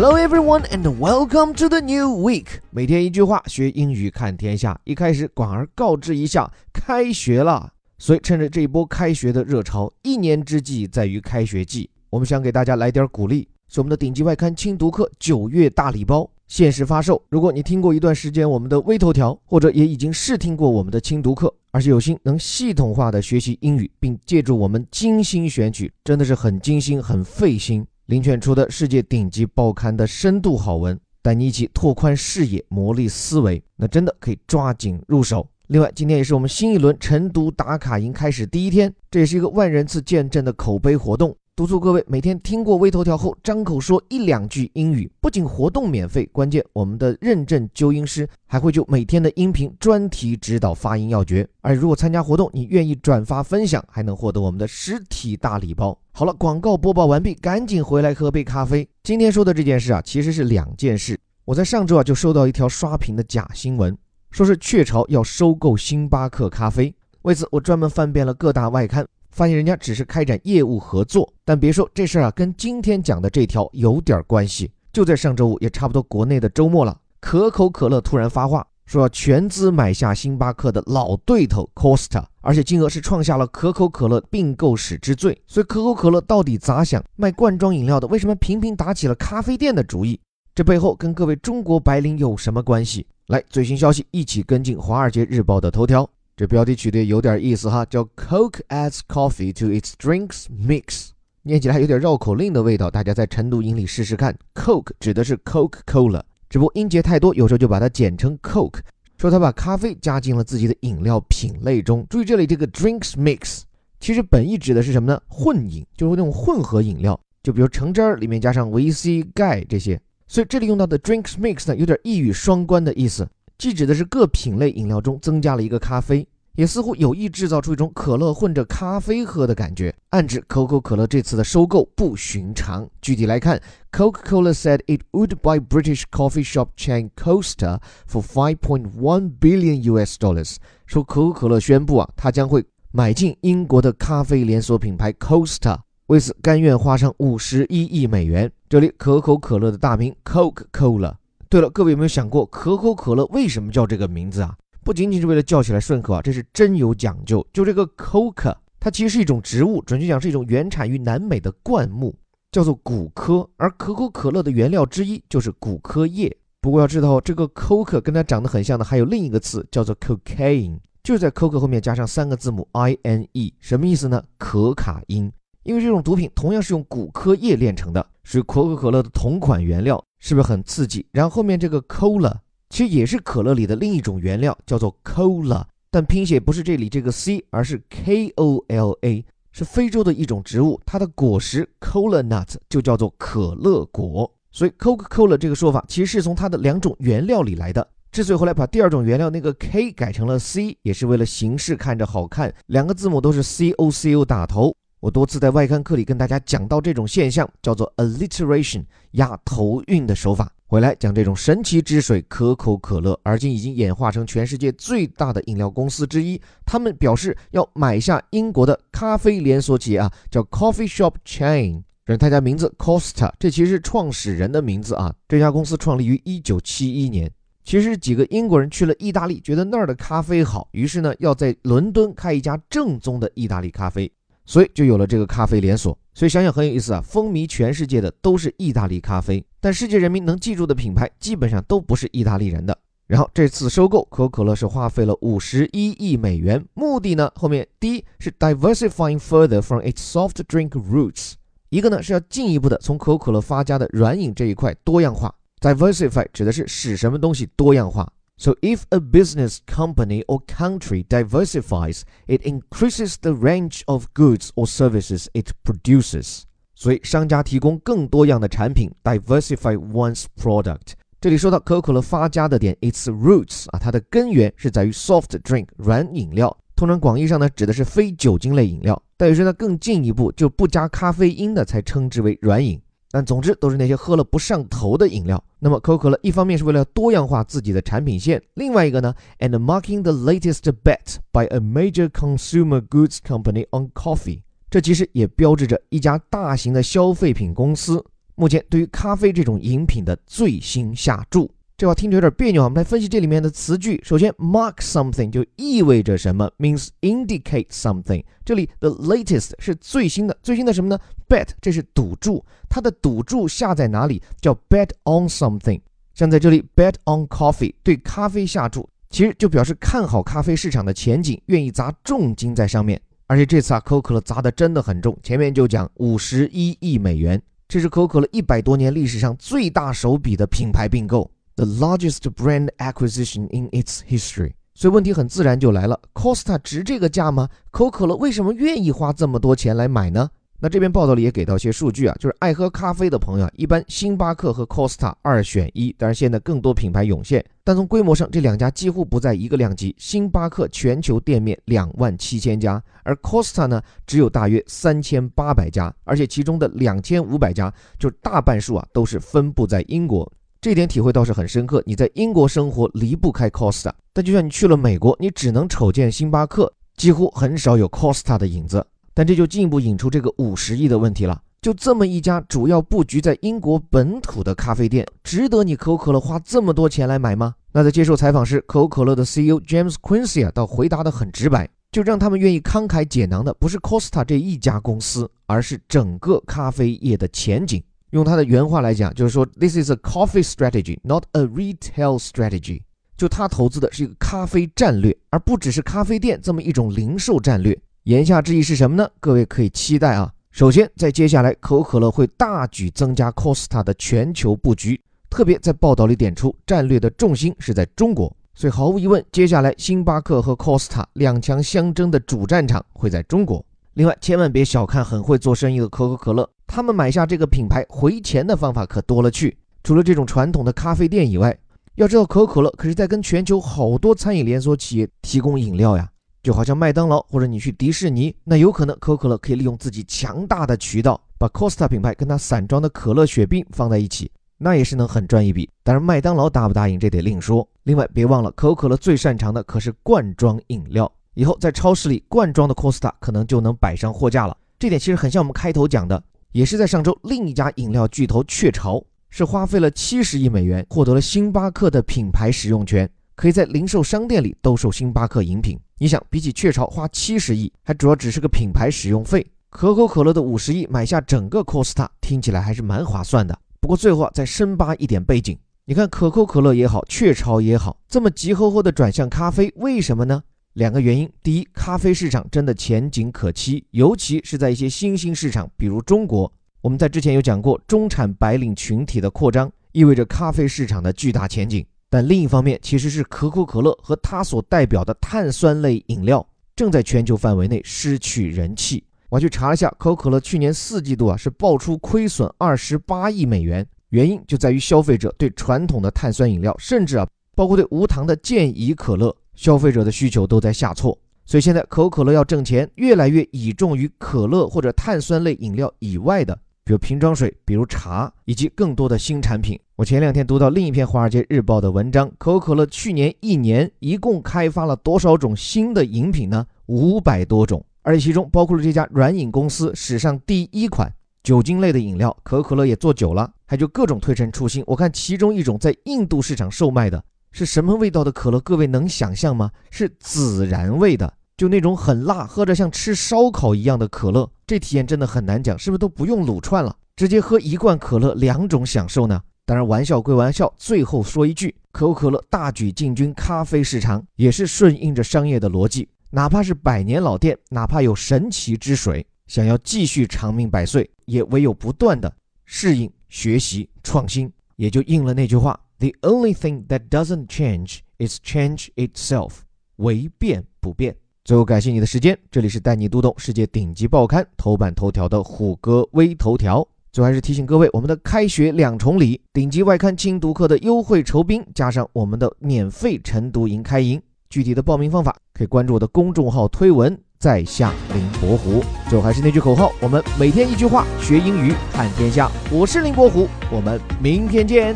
Hello everyone and welcome to the new week。每天一句话，学英语看天下。一开始，广而告知一下，开学了。所以趁着这一波开学的热潮，一年之计在于开学季，我们想给大家来点鼓励。是我们的顶级外刊精读课九月大礼包限时发售。如果你听过一段时间我们的微头条，或者也已经试听过我们的精读课，而且有心能系统化的学习英语，并借助我们精心选取，真的是很精心、很费心遴选出的世界顶级报刊的深度好文，带你一起拓宽视野、磨砺思维，那真的可以抓紧入手。另外，今天也是我们新一轮晨读打卡营开始第一天，这也是一个万人次见证的口碑活动。督促各位每天听过微头条后，张口说一两句英语。不仅活动免费，关键我们的认证纠音师还会就每天的音频专题指导发音要诀。而如果参加活动，你愿意转发分享，还能获得我们的实体大礼包。好了，广告播报完毕，赶紧回来喝杯咖啡。今天说的这件事啊，其实是两件事。我在上周啊就收到一条刷屏的假新闻，说是雀巢要收购星巴克咖啡。为此，我专门翻遍了各大外刊。发现人家只是开展业务合作，但别说这事儿啊，跟今天讲的这条有点关系。就在上周五，也差不多国内的周末了，可口可乐突然发话，说要全资买下星巴克的老对头 Costa，而且金额是创下了可口可乐并购史之最。所以可口可乐到底咋想？卖罐装饮料的为什么频频打起了咖啡店的主意？这背后跟各位中国白领有什么关系？来，最新消息一起跟进《华尔街日报》的头条。这标题取得有点意思哈，叫 Coke adds coffee to its drinks mix，念起来有点绕口令的味道，大家在晨读营里试试看。Coke 指的是 Coca Cola，只不过音节太多，有时候就把它简称 Coke，说他把咖啡加进了自己的饮料品类中。注意这里这个 drinks mix，其实本意指的是什么呢？混饮，就是那种混合饮料，就比如橙汁儿里面加上维 C、钙这些。所以这里用到的 drinks mix 呢，有点一语双关的意思。既指的是各品类饮料中增加了一个咖啡，也似乎有意制造出一种可乐混着咖啡喝的感觉，暗指可口可乐这次的收购不寻常。具体来看，Coca-Cola said it would buy British coffee shop chain Costa for 5.1 billion US dollars。说可口可乐宣布啊，它将会买进英国的咖啡连锁品牌 Costa，为此甘愿花上五十一亿美元。这里可口可乐的大名 Coca-Cola。对了，各位有没有想过可口可乐为什么叫这个名字啊？不仅仅是为了叫起来顺口啊，这是真有讲究。就这个 Coca，它其实是一种植物，准确讲是一种原产于南美的灌木，叫做古柯。而可口可乐的原料之一就是古柯叶。不过要知道，这个 Coca 跟它长得很像的还有另一个词，叫做 cocaine，就是在 Coca 后面加上三个字母 I N E，什么意思呢？可卡因。因为这种毒品同样是用古柯叶炼成的，是可口可乐的同款原料。是不是很刺激？然后后面这个 cola 其实也是可乐里的另一种原料，叫做 cola，但拼写不是这里这个 c，而是 k o l a，是非洲的一种植物，它的果实 cola nut 就叫做可乐果。所以 Coca Cola 这个说法其实是从它的两种原料里来的。之所以后来把第二种原料那个 k 改成了 c，也是为了形式看着好看，两个字母都是 c o c o 打头。我多次在外刊课里跟大家讲到这种现象，叫做 alliteration 压头韵的手法。回来讲这种神奇之水可口可乐，而今已经演化成全世界最大的饮料公司之一。他们表示要买下英国的咖啡连锁企业啊，叫 Coffee Shop Chain。人他家名字 Costa，这其实是创始人的名字啊。这家公司创立于一九七一年，其实几个英国人去了意大利，觉得那儿的咖啡好，于是呢要在伦敦开一家正宗的意大利咖啡。所以就有了这个咖啡连锁。所以想想很有意思啊，风靡全世界的都是意大利咖啡，但世界人民能记住的品牌基本上都不是意大利人的。然后这次收购可口可乐是花费了五十一亿美元，目的呢，后面第一是 diversifying further from its soft drink roots，一个呢是要进一步的从可口可乐发家的软饮这一块多样化。diversify 指的是使什么东西多样化。So if a business, company, or country diversifies, it increases the range of goods or services it produces. 所以商家提供更多样的产品，diversify one's product。这里说到可口可乐发家的点，its roots 啊，它的根源是在于 soft drink 软饮料。通常广义上呢，指的是非酒精类饮料。但有时呢更进一步，就不加咖啡因的才称之为软饮。但总之都是那些喝了不上头的饮料。那么可口可乐一方面是为了多样化自己的产品线，另外一个呢，and marking the latest bet by a major consumer goods company on coffee，这其实也标志着一家大型的消费品公司目前对于咖啡这种饮品的最新下注。这话听着有点别扭啊，我们来分析这里面的词句。首先，mark something 就意味着什么，means indicate something。这里 the latest 是最新的，最新的什么呢？bet 这是赌注，它的赌注下在哪里？叫 bet on something。像在这里 bet on coffee 对咖啡下注，其实就表示看好咖啡市场的前景，愿意砸重金在上面。而且这次啊，可口可乐砸的真的很重，前面就讲五十一亿美元，这是可口可乐一百多年历史上最大手笔的品牌并购。The largest brand acquisition in its history，所以问题很自然就来了，Costa 值这个价吗？可口可乐为什么愿意花这么多钱来买呢？那这边报道里也给到一些数据啊，就是爱喝咖啡的朋友啊，一般星巴克和 Costa 二选一，当然现在更多品牌涌现，但从规模上这两家几乎不在一个量级。星巴克全球店面两万七千家，而 Costa 呢只有大约三千八百家，而且其中的两千五百家就是大半数啊都是分布在英国。这点体会倒是很深刻。你在英国生活离不开 Costa，但就像你去了美国，你只能瞅见星巴克，几乎很少有 Costa 的影子。但这就进一步引出这个五十亿的问题了。就这么一家主要布局在英国本土的咖啡店，值得你可口可乐花这么多钱来买吗？那在接受采访时，可口可乐的 CEO James Quincy 啊，倒回答得很直白，就让他们愿意慷慨解囊的，不是 Costa 这一家公司，而是整个咖啡业的前景。用他的原话来讲，就是说，This is a coffee strategy, not a retail strategy。就他投资的是一个咖啡战略，而不只是咖啡店这么一种零售战略。言下之意是什么呢？各位可以期待啊。首先，在接下来，可口可乐会大举增加 Costa 的全球布局，特别在报道里点出，战略的重心是在中国。所以毫无疑问，接下来星巴克和 Costa 两强相争的主战场会在中国。另外，千万别小看很会做生意的可口可乐。他们买下这个品牌回钱的方法可多了去。除了这种传统的咖啡店以外，要知道可口可乐可是在跟全球好多餐饮连锁企业提供饮料呀。就好像麦当劳或者你去迪士尼，那有可能可口可乐可以利用自己强大的渠道，把 Costa 品牌跟它散装的可乐雪碧放在一起，那也是能很赚一笔。当然，麦当劳答不答应这得另说。另外，别忘了可口可乐最擅长的可是罐装饮料，以后在超市里罐装的 Costa 可能就能摆上货架了。这点其实很像我们开头讲的。也是在上周，另一家饮料巨头雀巢是花费了七十亿美元，获得了星巴克的品牌使用权，可以在零售商店里兜售星巴克饮品。你想，比起雀巢花七十亿，还主要只是个品牌使用费，可口可乐的五十亿买下整个 Costa，听起来还是蛮划算的。不过最后啊，再深扒一点背景，你看可口可乐也好，雀巢也好，这么急吼吼的转向咖啡，为什么呢？两个原因，第一，咖啡市场真的前景可期，尤其是在一些新兴市场，比如中国。我们在之前有讲过，中产白领群体的扩张意味着咖啡市场的巨大前景。但另一方面，其实是可口可乐和它所代表的碳酸类饮料正在全球范围内失去人气。我去查了一下，可口可乐去年四季度啊是爆出亏损二十八亿美元，原因就在于消费者对传统的碳酸饮料，甚至啊包括对无糖的健怡可乐。消费者的需求都在下挫，所以现在可口可乐要挣钱，越来越倚重于可乐或者碳酸类饮料以外的，比如瓶装水、比如茶，以及更多的新产品。我前两天读到另一篇《华尔街日报》的文章，可口可乐去年一年一共开发了多少种新的饮品呢？五百多种，而且其中包括了这家软饮公司史上第一款酒精类的饮料。可口可乐也做久了，还就各种推陈出新。我看其中一种在印度市场售卖的。是什么味道的可乐？各位能想象吗？是孜然味的，就那种很辣，喝着像吃烧烤一样的可乐。这体验真的很难讲，是不是都不用撸串了，直接喝一罐可乐，两种享受呢？当然，玩笑归玩笑，最后说一句，可口可乐大举进军咖啡市场，也是顺应着商业的逻辑。哪怕是百年老店，哪怕有神奇之水，想要继续长命百岁，也唯有不断的适应、学习、创新，也就应了那句话。The only thing that doesn't change is change itself，唯变不变。最后感谢你的时间，这里是带你读懂世界顶级报刊头版头条的虎哥微头条。最后还是提醒各位，我们的开学两重礼，顶级外刊精读课的优惠酬宾，加上我们的免费晨读营开营。具体的报名方法可以关注我的公众号推文，在下林伯虎。最后还是那句口号，我们每天一句话，学英语看天下。我是林伯虎，我们明天见。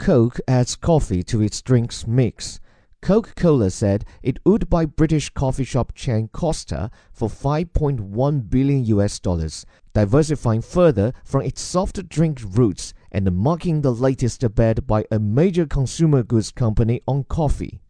Coke adds coffee to its drinks mix. Coca Cola said it would buy British coffee shop chain Costa for 5.1 billion US dollars, diversifying further from its soft drink roots and marking the latest bet by a major consumer goods company on coffee.